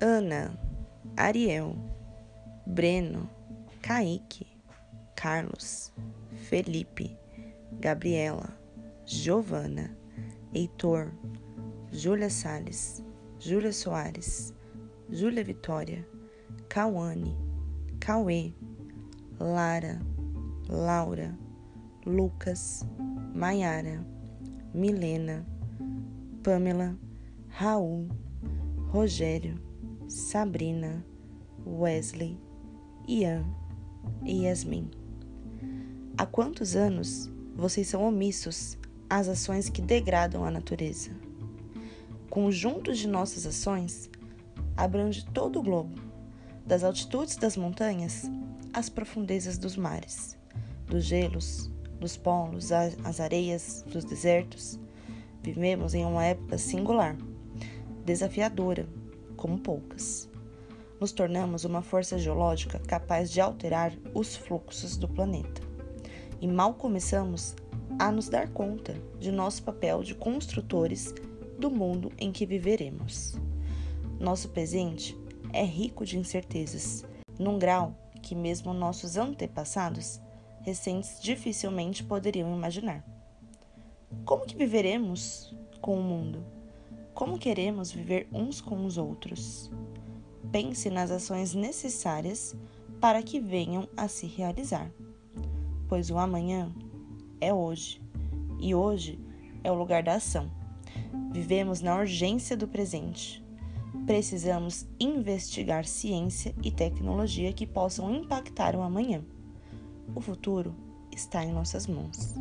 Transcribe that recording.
Ana, Ariel, Breno, Kaique, Carlos, Felipe, Gabriela, Giovana, Heitor, Júlia Sales, Júlia Soares, Júlia Vitória, Cauane, Cauê, Lara, Laura, Lucas, Maiara, Milena, Pamela, Raul, Rogério, Sabrina, Wesley, Ian e Yasmin. Há quantos anos vocês são omissos às ações que degradam a natureza? Conjuntos de nossas ações abrange todo o globo, das altitudes das montanhas às profundezas dos mares, dos gelos, dos polos, às areias dos desertos. Vivemos em uma época singular, desafiadora, como poucas. Nos tornamos uma força geológica capaz de alterar os fluxos do planeta. E mal começamos a nos dar conta de nosso papel de construtores do mundo em que viveremos. Nosso presente é rico de incertezas, num grau que mesmo nossos antepassados recentes dificilmente poderiam imaginar. Como que viveremos com o mundo? Como queremos viver uns com os outros? Pense nas ações necessárias para que venham a se realizar, pois o amanhã é hoje e hoje é o lugar da ação. Vivemos na urgência do presente. Precisamos investigar ciência e tecnologia que possam impactar o amanhã. O futuro está em nossas mãos.